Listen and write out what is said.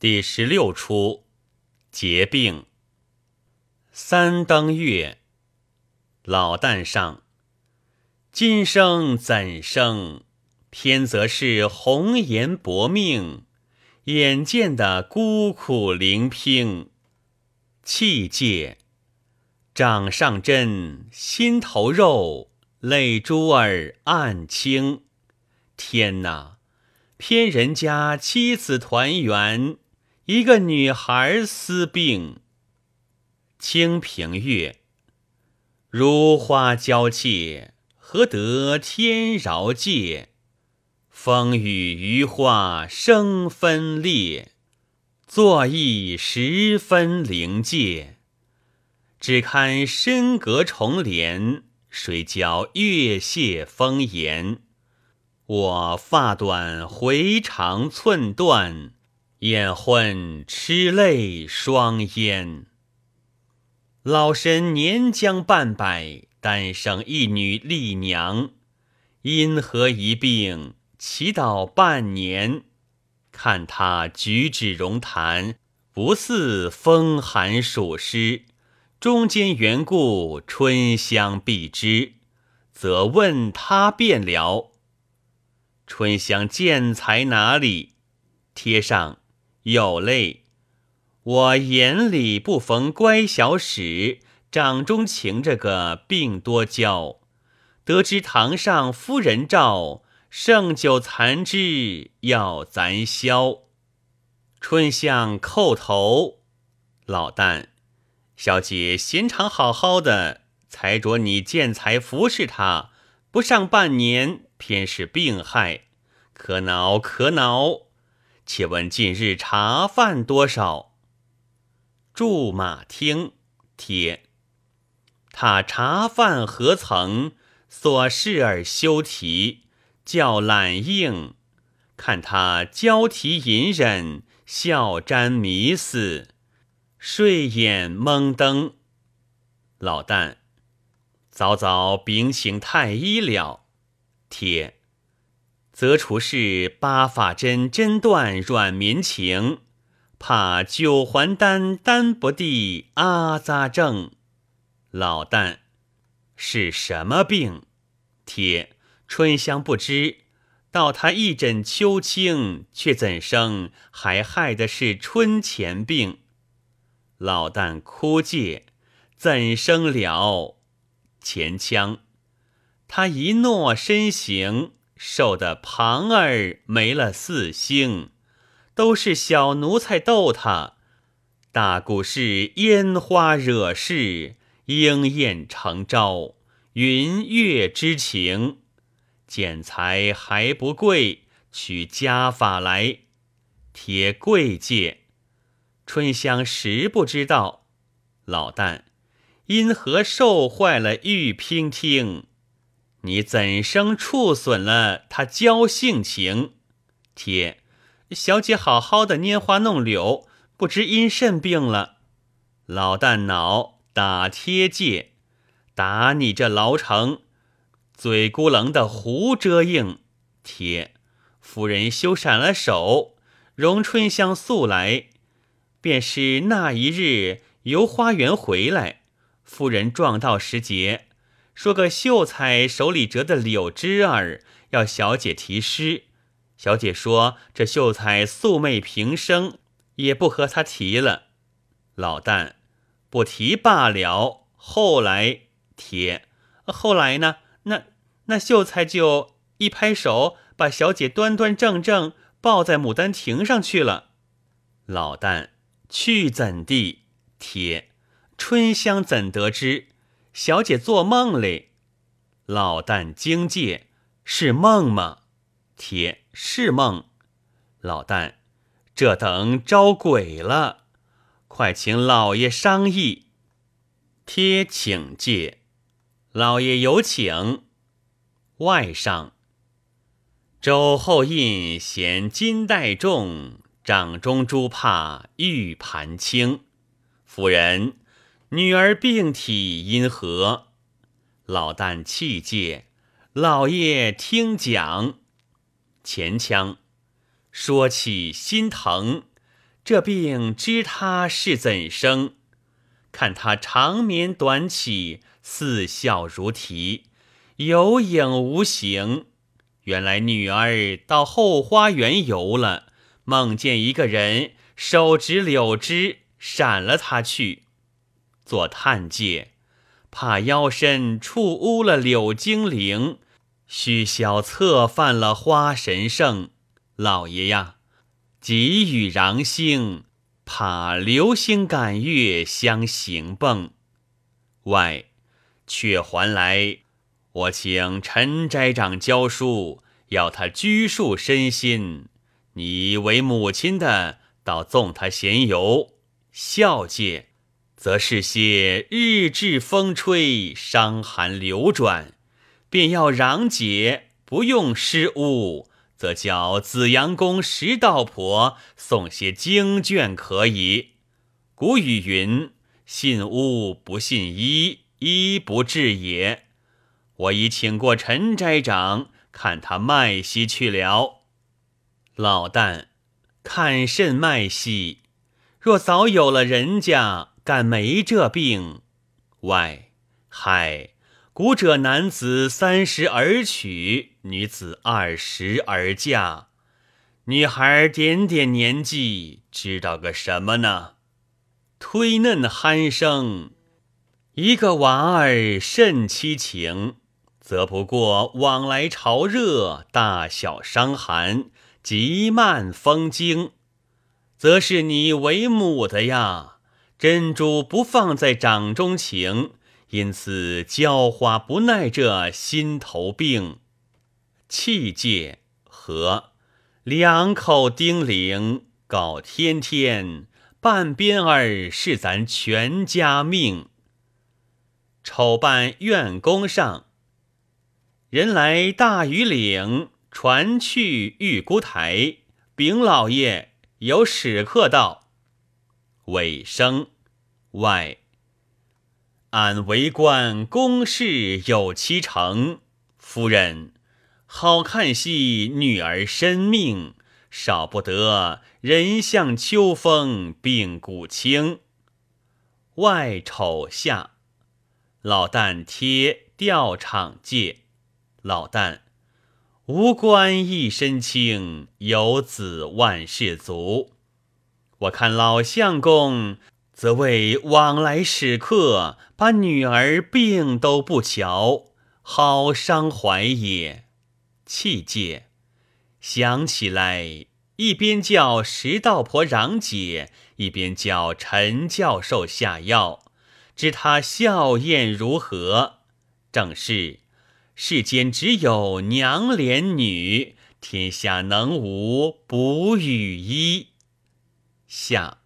第十六出结病。三登月，老旦上。今生怎生？偏则是红颜薄命，眼见的孤苦伶仃。气界，掌上针，心头肉，泪珠儿暗清。天哪！偏人家妻子团圆。一个女孩思病，清平乐，如花娇怯，何得天饶界？风雨余化生分裂，作意十分灵界。只堪深阁重帘，谁教月泄风言？我发短回肠寸断。眼昏痴泪双烟，老身年将半百，单生一女丽娘，因何一病祈祷半年？看他举止容谈，不似风寒暑湿，中间缘故春香必知，则问他便了。春香见才哪里？贴上。有泪，我眼里不逢乖小史，掌中擎着个病多娇。得知堂上夫人召，剩酒残汁要咱消。春香叩头，老旦，小姐闲常好好的，才着你见才服侍他，不上半年，偏是病害，可恼可恼。且问近日茶饭多少？驻马厅帖，他茶饭何曾？所事儿休提，叫懒应。看他交啼隐忍，笑沾迷思，睡眼蒙灯。老旦，早早禀请太医了。帖。则除是八法针针断软绵情，怕九环丹丹不地阿扎症。老旦是什么病？帖春香不知道，他一枕秋清，却怎生还害的是春前病？老旦哭借怎生了？前腔他一诺身形。瘦的庞儿没了四星，都是小奴才逗他。大故是烟花惹事，莺燕成招，云月之情。剪裁还不贵，取家法来，贴贵戒。春香实不知道，老旦因何受坏了玉娉婷？你怎生触损了他娇性情？贴小姐好好的拈花弄柳，不知因甚病了。老旦恼，打贴戒，打你这牢城，嘴咕棱的胡遮应。贴夫人休闪了手，容春香素来。便是那一日游花园回来，夫人撞到时节。说个秀才手里折的柳枝儿，要小姐题诗。小姐说：“这秀才素昧平生，也不和他提了。”老旦不提罢了。后来贴，后来呢？那那秀才就一拍手，把小姐端端正正抱在牡丹亭上去了。老旦去怎地？贴春香怎得知？小姐做梦嘞，老旦惊戒，是梦吗？贴是梦。老旦，这等招鬼了，快请老爷商议。贴请戒，老爷有请。外上，周后印衔金带重，掌中珠帕玉盘轻。夫人。女儿病体因何？老旦气戒，老爷听讲。前腔说起心疼，这病知他是怎生？看他长眠短起，似笑如啼，有影无形。原来女儿到后花园游了，梦见一个人手执柳枝，闪了他去。做探戒，怕腰身触污了柳精灵，须小侧犯了花神圣。老爷呀，急雨攘星，怕流星赶月相行蹦。外，却还来，我请陈斋长教书，要他拘束身心。你为母亲的，倒纵他闲游，孝戒。则是些日至风吹，伤寒流转，便要攘解，不用施巫，则叫紫阳宫石道婆送些经卷可以。古语云：“信巫不信医，医不治也。”我已请过陈斋长，看他脉息去了。老旦，看甚脉息？若早有了人家。但没这病，外嗨，古者男子三十而娶，女子二十而嫁。女孩点点年纪，知道个什么呢？推嫩鼾声，一个娃儿甚凄情，则不过往来潮热，大小伤寒，急慢风惊，则是你为母的呀。珍珠不放在掌中情，因此娇花不耐这心头病。气界和两口叮咛，告天天半边儿是咱全家命。丑办院宫上，人来大庾岭，传去玉姑台。禀老爷，有使客到。尾声，外，俺为官公事有七成。夫人，好看戏，女儿身命，少不得人像秋风病骨轻。外丑下，老旦贴吊场戒。老旦，无官一身轻，有子万事足。我看老相公，则为往来使客，把女儿病都不瞧，好伤怀也。气戒，想起来，一边叫石道婆嚷解，一边叫陈教授下药，知他笑靥如何？正是世间只有娘怜女，天下能无不与医。下。